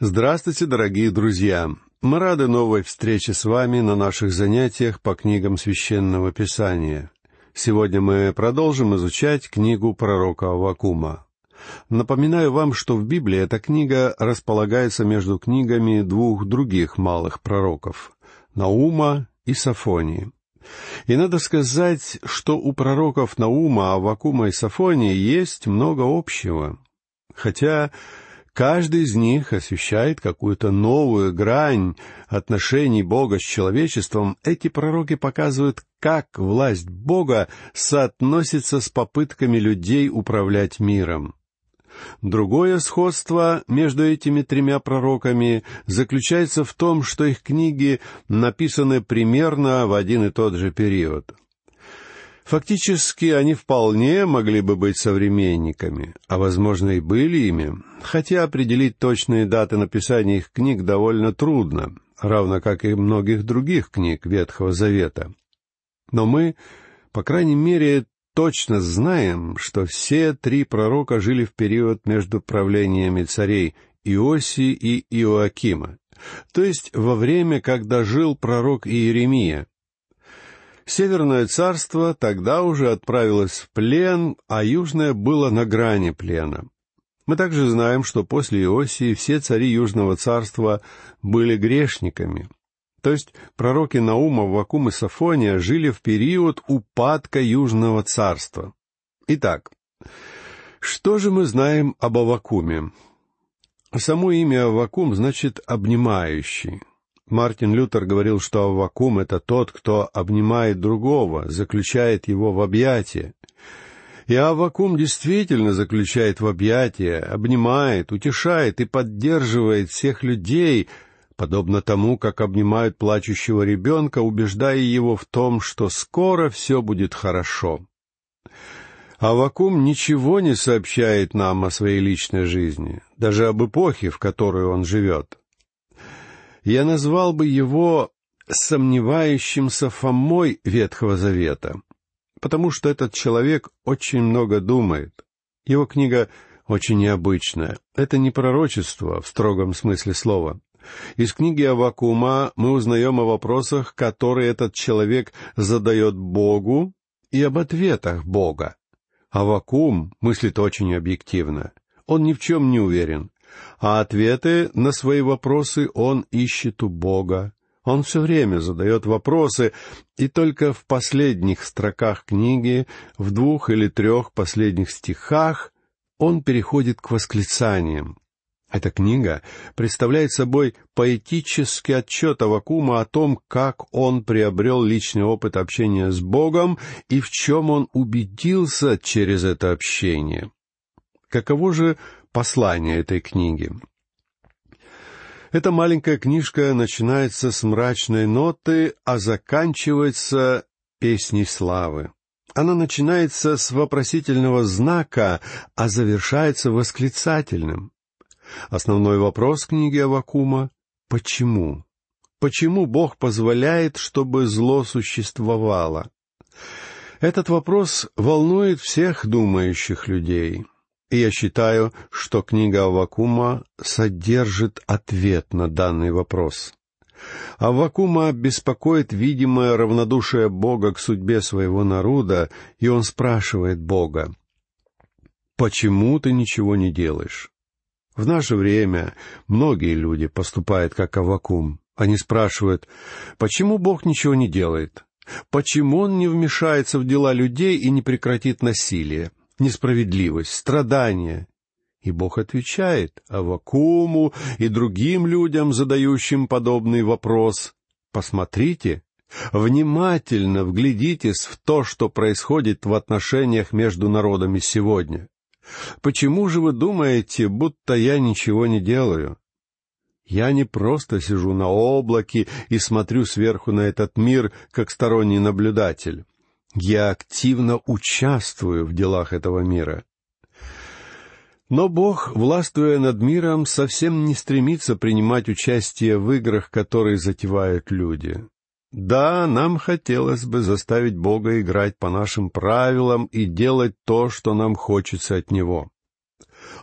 Здравствуйте, дорогие друзья! Мы рады новой встрече с вами на наших занятиях по книгам Священного Писания. Сегодня мы продолжим изучать книгу пророка Авакума. Напоминаю вам, что в Библии эта книга располагается между книгами двух других малых пророков — Наума и Сафонии. И надо сказать, что у пророков Наума, Авакума и Сафонии есть много общего. Хотя Каждый из них освещает какую-то новую грань отношений Бога с человечеством. Эти пророки показывают, как власть Бога соотносится с попытками людей управлять миром. Другое сходство между этими тремя пророками заключается в том, что их книги написаны примерно в один и тот же период — Фактически они вполне могли бы быть современниками, а, возможно, и были ими, хотя определить точные даты написания их книг довольно трудно, равно как и многих других книг Ветхого Завета. Но мы, по крайней мере, точно знаем, что все три пророка жили в период между правлениями царей Иосии и Иоакима, то есть во время, когда жил пророк Иеремия, Северное царство тогда уже отправилось в плен, а Южное было на грани плена. Мы также знаем, что после Иосии все цари Южного царства были грешниками. То есть пророки Наума, Вакум и Сафония жили в период упадка Южного царства. Итак, что же мы знаем об Авакуме? Само имя Авакум значит «обнимающий». Мартин Лютер говорил, что Аввакум — это тот, кто обнимает другого, заключает его в объятия. И Аввакум действительно заключает в объятия, обнимает, утешает и поддерживает всех людей, подобно тому, как обнимают плачущего ребенка, убеждая его в том, что скоро все будет хорошо. Авакум ничего не сообщает нам о своей личной жизни, даже об эпохе, в которой он живет я назвал бы его сомневающимся Фомой Ветхого Завета, потому что этот человек очень много думает. Его книга очень необычная. Это не пророчество в строгом смысле слова. Из книги Авакума мы узнаем о вопросах, которые этот человек задает Богу, и об ответах Бога. Авакум мыслит очень объективно. Он ни в чем не уверен а ответы на свои вопросы он ищет у Бога. Он все время задает вопросы, и только в последних строках книги, в двух или трех последних стихах, он переходит к восклицаниям. Эта книга представляет собой поэтический отчет Авакума о том, как он приобрел личный опыт общения с Богом и в чем он убедился через это общение. Каково же послание этой книги. Эта маленькая книжка начинается с мрачной ноты, а заканчивается песней славы. Она начинается с вопросительного знака, а завершается восклицательным. Основной вопрос книги Авакума — почему? Почему Бог позволяет, чтобы зло существовало? Этот вопрос волнует всех думающих людей — я считаю, что книга Авакума содержит ответ на данный вопрос. Авакума беспокоит видимое равнодушие Бога к судьбе своего народа, и он спрашивает Бога, «Почему ты ничего не делаешь?» В наше время многие люди поступают как Авакум. Они спрашивают, почему Бог ничего не делает? Почему Он не вмешается в дела людей и не прекратит насилие? Несправедливость, страдания. И Бог отвечает Авакуму и другим людям, задающим подобный вопрос. Посмотрите, внимательно вглядитесь в то, что происходит в отношениях между народами сегодня. Почему же вы думаете, будто я ничего не делаю? Я не просто сижу на облаке и смотрю сверху на этот мир, как сторонний наблюдатель. Я активно участвую в делах этого мира. Но Бог, властвуя над миром, совсем не стремится принимать участие в играх, которые затевают люди. Да, нам хотелось бы заставить Бога играть по нашим правилам и делать то, что нам хочется от Него.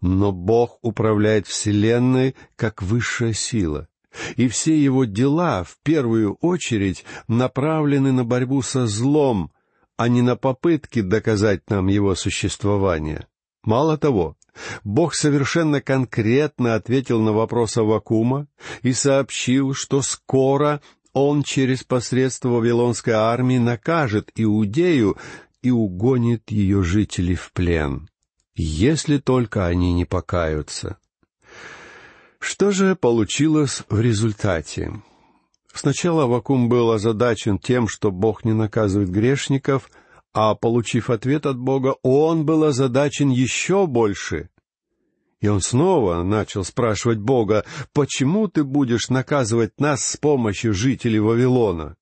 Но Бог управляет Вселенной как высшая сила, и все его дела в первую очередь направлены на борьбу со злом, а не на попытки доказать нам его существование. Мало того, Бог совершенно конкретно ответил на вопрос Авакума и сообщил, что скоро он через посредство Вавилонской армии накажет Иудею и угонит ее жителей в плен, если только они не покаются. Что же получилось в результате? Сначала Авакум был озадачен тем, что Бог не наказывает грешников, а, получив ответ от Бога, он был озадачен еще больше. И он снова начал спрашивать Бога, «Почему ты будешь наказывать нас с помощью жителей Вавилона?»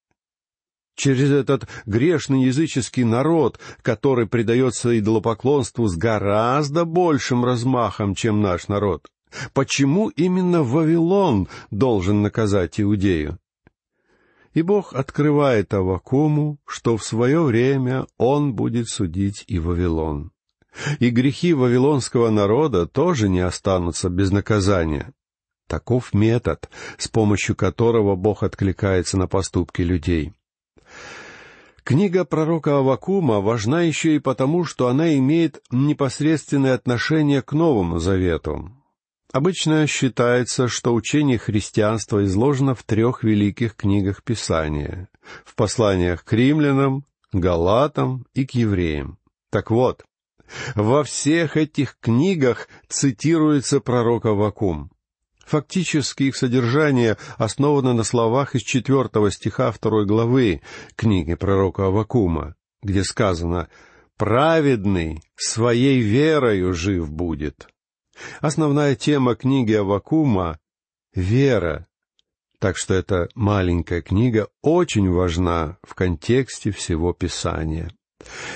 Через этот грешный языческий народ, который предается идолопоклонству с гораздо большим размахом, чем наш народ. Почему именно Вавилон должен наказать Иудею? И Бог открывает Авакуму, что в свое время Он будет судить и Вавилон. И грехи вавилонского народа тоже не останутся без наказания. Таков метод, с помощью которого Бог откликается на поступки людей. Книга пророка Авакума важна еще и потому, что она имеет непосредственное отношение к Новому Завету. Обычно считается, что учение христианства изложено в трех великих книгах Писания — в посланиях к римлянам, галатам и к евреям. Так вот, во всех этих книгах цитируется пророк Авакум. Фактически их содержание основано на словах из четвертого стиха второй главы книги пророка Авакума, где сказано «Праведный своей верою жив будет». Основная тема книги Авакума — вера, так что эта маленькая книга очень важна в контексте всего Писания.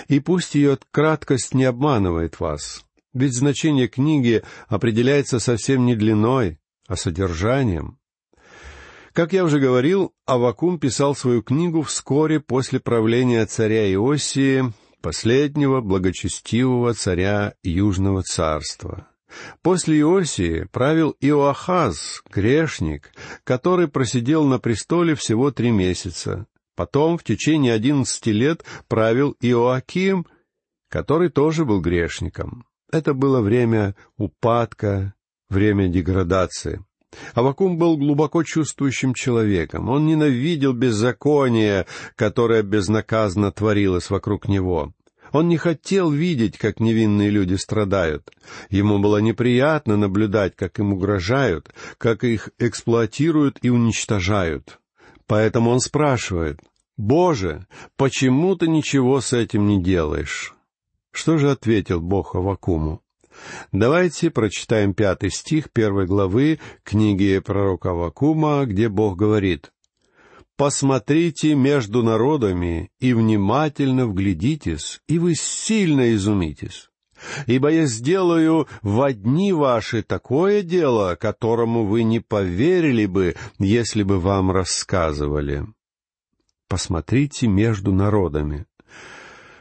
И пусть ее краткость не обманывает вас, ведь значение книги определяется совсем не длиной, а содержанием. Как я уже говорил, Авакум писал свою книгу вскоре после правления царя Иосии, последнего благочестивого царя Южного царства. После Иосии правил Иоахаз, грешник, который просидел на престоле всего три месяца, Потом в течение одиннадцати лет правил Иоаким, который тоже был грешником. Это было время упадка, время деградации. Авакум был глубоко чувствующим человеком. Он ненавидел беззаконие, которое безнаказанно творилось вокруг него. Он не хотел видеть, как невинные люди страдают. Ему было неприятно наблюдать, как им угрожают, как их эксплуатируют и уничтожают. Поэтому он спрашивает, «Боже, почему ты ничего с этим не делаешь?» Что же ответил Бог Авакуму? Давайте прочитаем пятый стих первой главы книги пророка Авакума, где Бог говорит, «Посмотрите между народами и внимательно вглядитесь, и вы сильно изумитесь. Ибо я сделаю в одни ваши такое дело, которому вы не поверили бы, если бы вам рассказывали. Посмотрите между народами.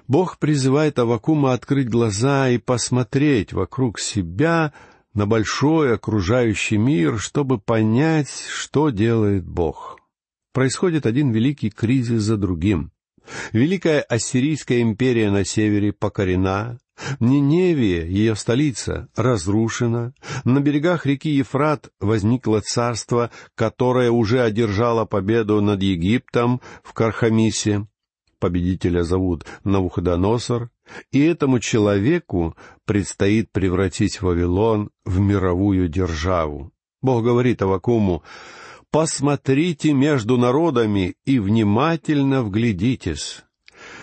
Бог призывает Авакума открыть глаза и посмотреть вокруг себя на большой окружающий мир, чтобы понять, что делает Бог. Происходит один великий кризис за другим. Великая Ассирийская империя на севере покорена, Ниневия, ее столица, разрушена, на берегах реки Ефрат возникло царство, которое уже одержало победу над Египтом в Кархамисе. Победителя зовут Навуходоносор, и этому человеку предстоит превратить Вавилон в мировую державу. Бог говорит Авакуму, «Посмотрите между народами и внимательно вглядитесь».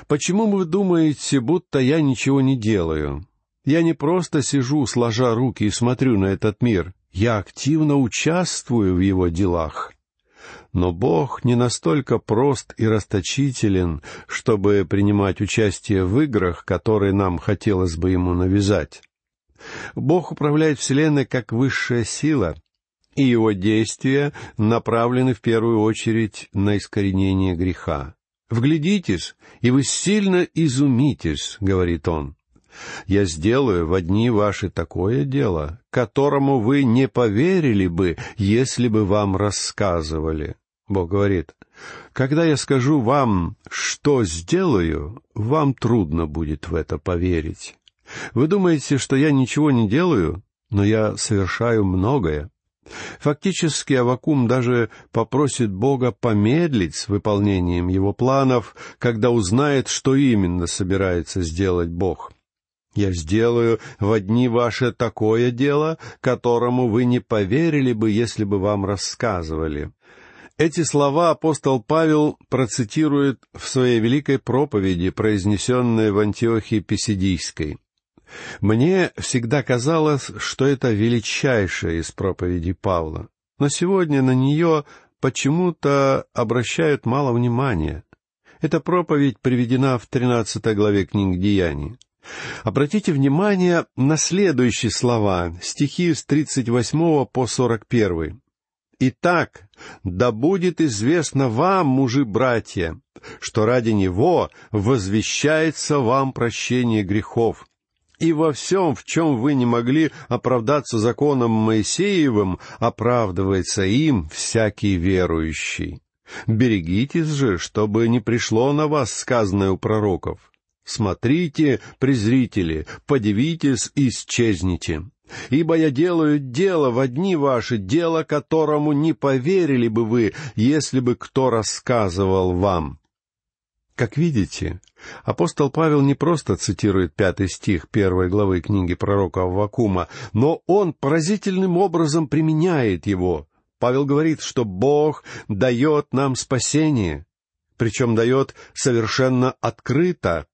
Почему вы думаете, будто я ничего не делаю? Я не просто сижу, сложа руки и смотрю на этот мир. Я активно участвую в его делах. Но Бог не настолько прост и расточителен, чтобы принимать участие в играх, которые нам хотелось бы ему навязать. Бог управляет Вселенной как высшая сила, и его действия направлены в первую очередь на искоренение греха. «Вглядитесь, и вы сильно изумитесь», — говорит он. Я сделаю в одни ваши такое дело, которому вы не поверили бы, если бы вам рассказывали. Бог говорит, когда я скажу вам, что сделаю, вам трудно будет в это поверить. Вы думаете, что я ничего не делаю, но я совершаю многое. Фактически Авакум даже попросит Бога помедлить с выполнением его планов, когда узнает, что именно собирается сделать Бог. «Я сделаю в одни ваши такое дело, которому вы не поверили бы, если бы вам рассказывали». Эти слова апостол Павел процитирует в своей великой проповеди, произнесенной в Антиохии Писидийской. Мне всегда казалось, что это величайшая из проповедей Павла, но сегодня на нее почему-то обращают мало внимания. Эта проповедь приведена в 13 главе книг Деяний. Обратите внимание на следующие слова, стихи с 38 по 41. «Итак, да будет известно вам, мужи-братья, что ради Него возвещается вам прощение грехов, и во всем, в чем вы не могли оправдаться законом Моисеевым, оправдывается им всякий верующий. Берегитесь же, чтобы не пришло на вас сказанное у пророков. Смотрите, презрители, подивитесь исчезните. Ибо я делаю дело в одни ваши, дело которому не поверили бы вы, если бы кто рассказывал вам. Как видите, апостол Павел не просто цитирует пятый стих первой главы книги пророка Аввакума, но он поразительным образом применяет его. Павел говорит, что Бог дает нам спасение, причем дает совершенно открыто.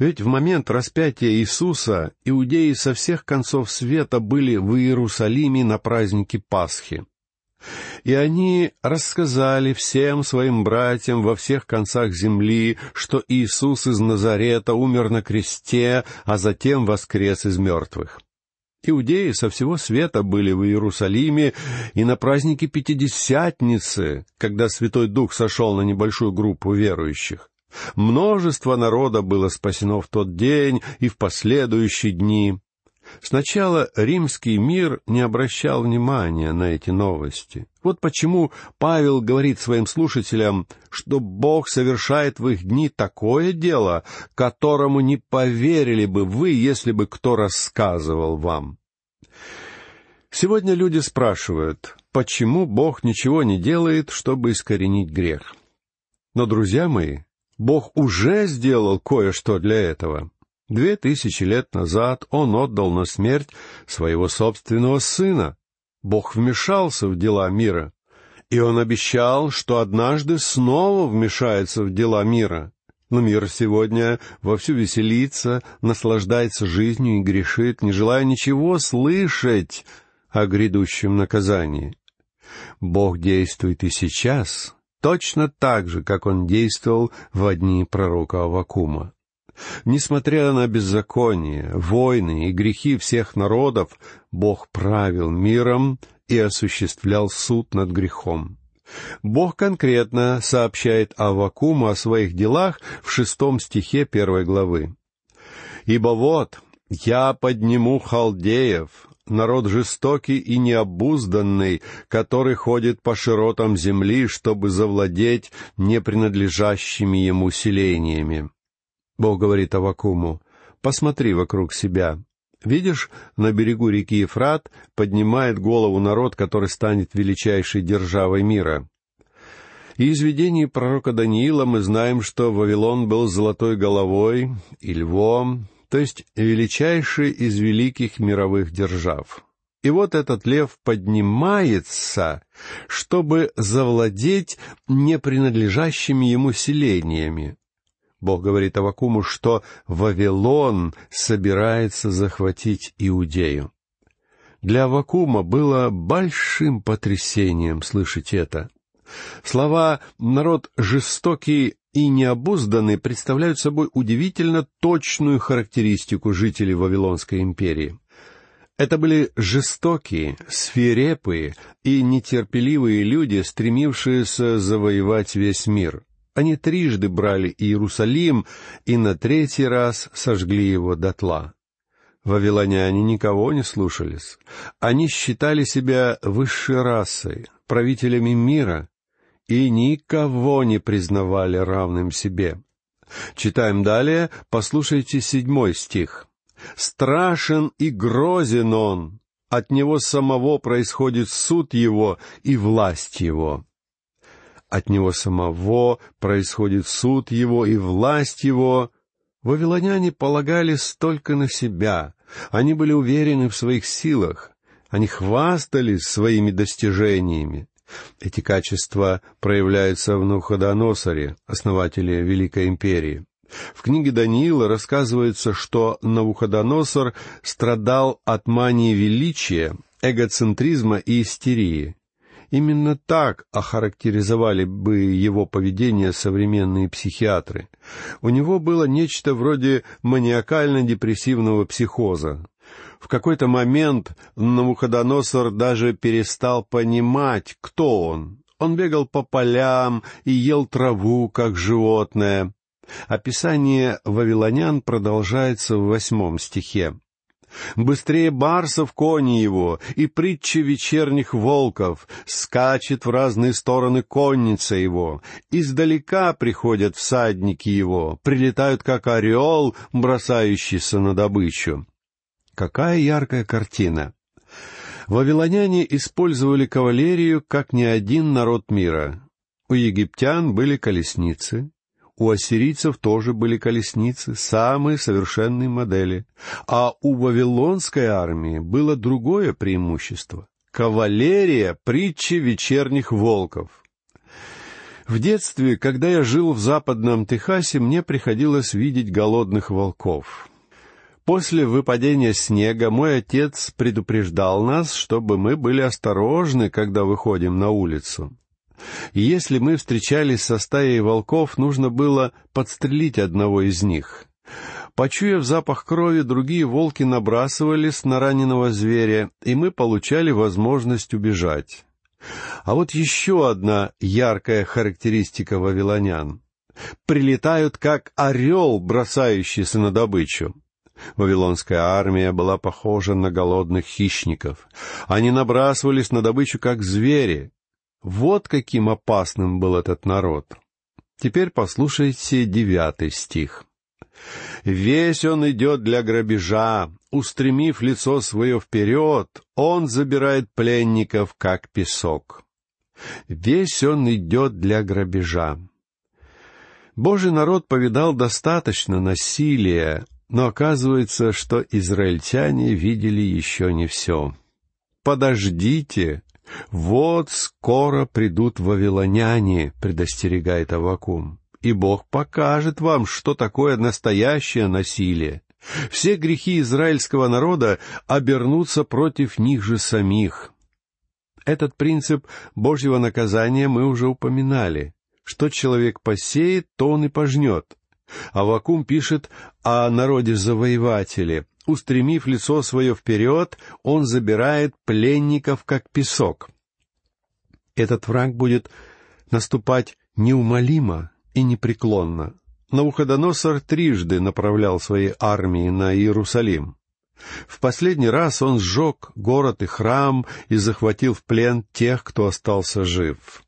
Ведь в момент распятия Иисуса иудеи со всех концов света были в Иерусалиме на празднике Пасхи. И они рассказали всем своим братьям во всех концах земли, что Иисус из Назарета умер на кресте, а затем воскрес из мертвых. Иудеи со всего света были в Иерусалиме и на празднике Пятидесятницы, когда Святой Дух сошел на небольшую группу верующих. Множество народа было спасено в тот день и в последующие дни. Сначала римский мир не обращал внимания на эти новости. Вот почему Павел говорит своим слушателям, что Бог совершает в их дни такое дело, которому не поверили бы вы, если бы кто рассказывал вам. Сегодня люди спрашивают, почему Бог ничего не делает, чтобы искоренить грех. Но, друзья мои, Бог уже сделал кое-что для этого. Две тысячи лет назад он отдал на смерть своего собственного сына. Бог вмешался в дела мира, и он обещал, что однажды снова вмешается в дела мира. Но мир сегодня вовсю веселится, наслаждается жизнью и грешит, не желая ничего слышать о грядущем наказании. Бог действует и сейчас, точно так же, как он действовал в дни пророка Авакума. Несмотря на беззаконие, войны и грехи всех народов, Бог правил миром и осуществлял суд над грехом. Бог конкретно сообщает Авакуму о своих делах в шестом стихе первой главы. «Ибо вот, я подниму халдеев, народ жестокий и необузданный, который ходит по широтам земли, чтобы завладеть непринадлежащими ему селениями. Бог говорит Авакуму, «Посмотри вокруг себя. Видишь, на берегу реки Ефрат поднимает голову народ, который станет величайшей державой мира». И из видений пророка Даниила мы знаем, что Вавилон был золотой головой и львом, то есть величайший из великих мировых держав. И вот этот лев поднимается, чтобы завладеть непринадлежащими ему селениями, Бог говорит Авакуму, что Вавилон собирается захватить Иудею. Для Авакума было большим потрясением слышать это. Слова «народ жестокий и необузданный» представляют собой удивительно точную характеристику жителей Вавилонской империи. Это были жестокие, свирепые и нетерпеливые люди, стремившиеся завоевать весь мир. Они трижды брали Иерусалим и на третий раз сожгли его дотла. Вавилоняне никого не слушались. Они считали себя высшей расой, правителями мира, и никого не признавали равным себе. Читаем далее, послушайте седьмой стих. «Страшен и грозен он, от него самого происходит суд его и власть его». От него самого происходит суд его и власть его. Вавилоняне полагались только на себя, они были уверены в своих силах, они хвастались своими достижениями. Эти качества проявляются в Навуходоносоре, основателе Великой Империи. В книге Даниила рассказывается, что Навуходоносор страдал от мании величия, эгоцентризма и истерии. Именно так охарактеризовали бы его поведение современные психиатры. У него было нечто вроде маниакально-депрессивного психоза. В какой-то момент Навуходоносор даже перестал понимать, кто он. Он бегал по полям и ел траву, как животное. Описание вавилонян продолжается в восьмом стихе. Быстрее барсов кони его, и притча вечерних волков, скачет в разные стороны конница его, издалека приходят всадники его, прилетают как орел, бросающийся на добычу. Какая яркая картина! Вавилоняне использовали кавалерию, как ни один народ мира. У египтян были колесницы, у ассирийцев тоже были колесницы, самые совершенные модели. А у вавилонской армии было другое преимущество — кавалерия притчи вечерних волков. В детстве, когда я жил в западном Техасе, мне приходилось видеть голодных волков. После выпадения снега мой отец предупреждал нас, чтобы мы были осторожны, когда выходим на улицу. Если мы встречались со стаей волков, нужно было подстрелить одного из них. Почуяв запах крови, другие волки набрасывались на раненого зверя, и мы получали возможность убежать. А вот еще одна яркая характеристика вавилонян. Прилетают как орел, бросающийся на добычу. Вавилонская армия была похожа на голодных хищников. Они набрасывались на добычу как звери, вот каким опасным был этот народ. Теперь послушайте девятый стих. «Весь он идет для грабежа, устремив лицо свое вперед, он забирает пленников, как песок. Весь он идет для грабежа». Божий народ повидал достаточно насилия, но оказывается, что израильтяне видели еще не все. «Подождите, «Вот скоро придут вавилоняне», — предостерегает Авакум, «и Бог покажет вам, что такое настоящее насилие. Все грехи израильского народа обернутся против них же самих». Этот принцип Божьего наказания мы уже упоминали. Что человек посеет, то он и пожнет. Авакум пишет о народе-завоевателе, устремив лицо свое вперед, он забирает пленников, как песок. Этот враг будет наступать неумолимо и непреклонно. Навуходоносор трижды направлял свои армии на Иерусалим. В последний раз он сжег город и храм и захватил в плен тех, кто остался жив.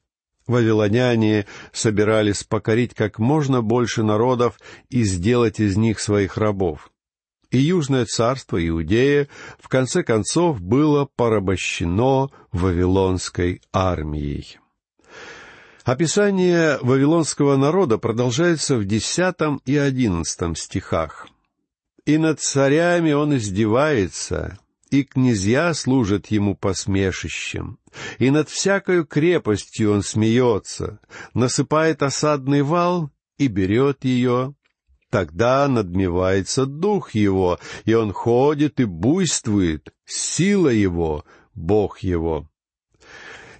Вавилоняне собирались покорить как можно больше народов и сделать из них своих рабов и Южное царство Иудея в конце концов было порабощено Вавилонской армией. Описание вавилонского народа продолжается в десятом и одиннадцатом стихах. «И над царями он издевается, и князья служат ему посмешищем, и над всякою крепостью он смеется, насыпает осадный вал и берет ее, Тогда надмевается дух его, и он ходит и буйствует, сила его, Бог его.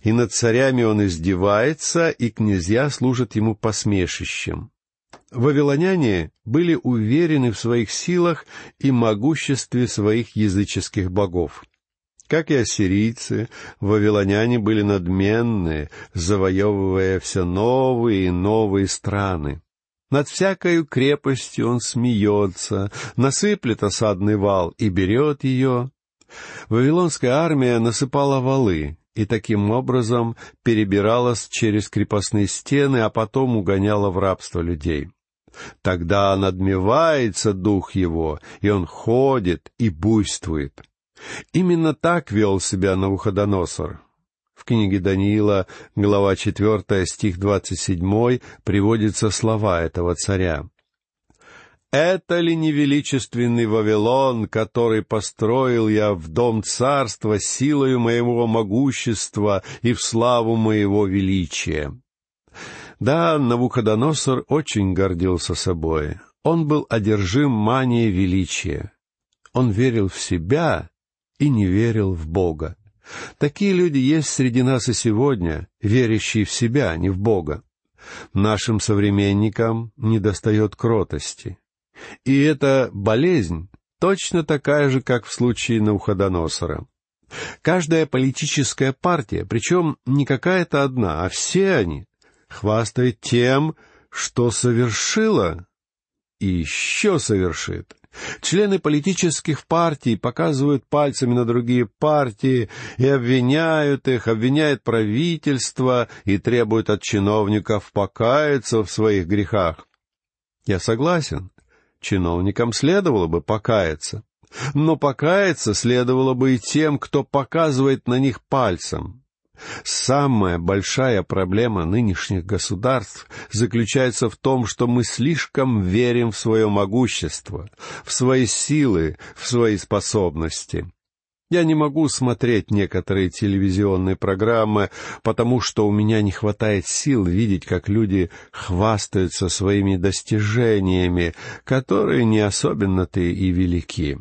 И над царями он издевается, и князья служат ему посмешищем. Вавилоняне были уверены в своих силах и могуществе своих языческих богов. Как и ассирийцы, вавилоняне были надменные, завоевывая все новые и новые страны. Над всякою крепостью он смеется, насыплет осадный вал и берет ее. Вавилонская армия насыпала валы и таким образом перебиралась через крепостные стены, а потом угоняла в рабство людей. Тогда надмевается дух его, и он ходит и буйствует. Именно так вел себя Навуходоносор. В книге Даниила, глава 4, стих 27, приводятся слова этого царя. «Это ли не величественный Вавилон, который построил я в дом царства силою моего могущества и в славу моего величия?» Да, Навуходоносор очень гордился собой. Он был одержим манией величия. Он верил в себя и не верил в Бога. Такие люди есть среди нас и сегодня, верящие в себя, а не в Бога. Нашим современникам недостает кротости. И эта болезнь точно такая же, как в случае Навуходоносора. Каждая политическая партия, причем не какая-то одна, а все они, хвастает тем, что совершила и еще совершит. Члены политических партий показывают пальцами на другие партии и обвиняют их, обвиняют правительство и требуют от чиновников покаяться в своих грехах. Я согласен, чиновникам следовало бы покаяться, но покаяться следовало бы и тем, кто показывает на них пальцем. Самая большая проблема нынешних государств заключается в том, что мы слишком верим в свое могущество, в свои силы, в свои способности. Я не могу смотреть некоторые телевизионные программы, потому что у меня не хватает сил видеть, как люди хвастаются своими достижениями, которые не особенно-то и велики.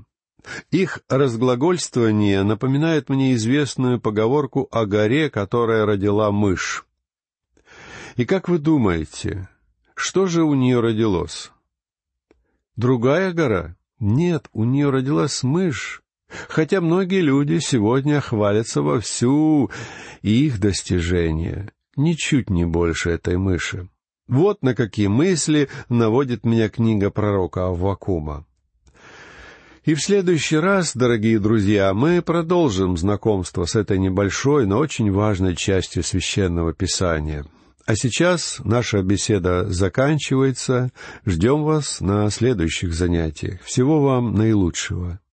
Их разглагольствование напоминает мне известную поговорку о горе, которая родила мышь. И как вы думаете, что же у нее родилось? Другая гора? Нет, у нее родилась мышь. Хотя многие люди сегодня хвалятся во всю их достижения, ничуть не больше этой мыши. Вот на какие мысли наводит меня книга пророка Аввакума. И в следующий раз, дорогие друзья, мы продолжим знакомство с этой небольшой, но очень важной частью священного писания. А сейчас наша беседа заканчивается. Ждем вас на следующих занятиях. Всего вам наилучшего.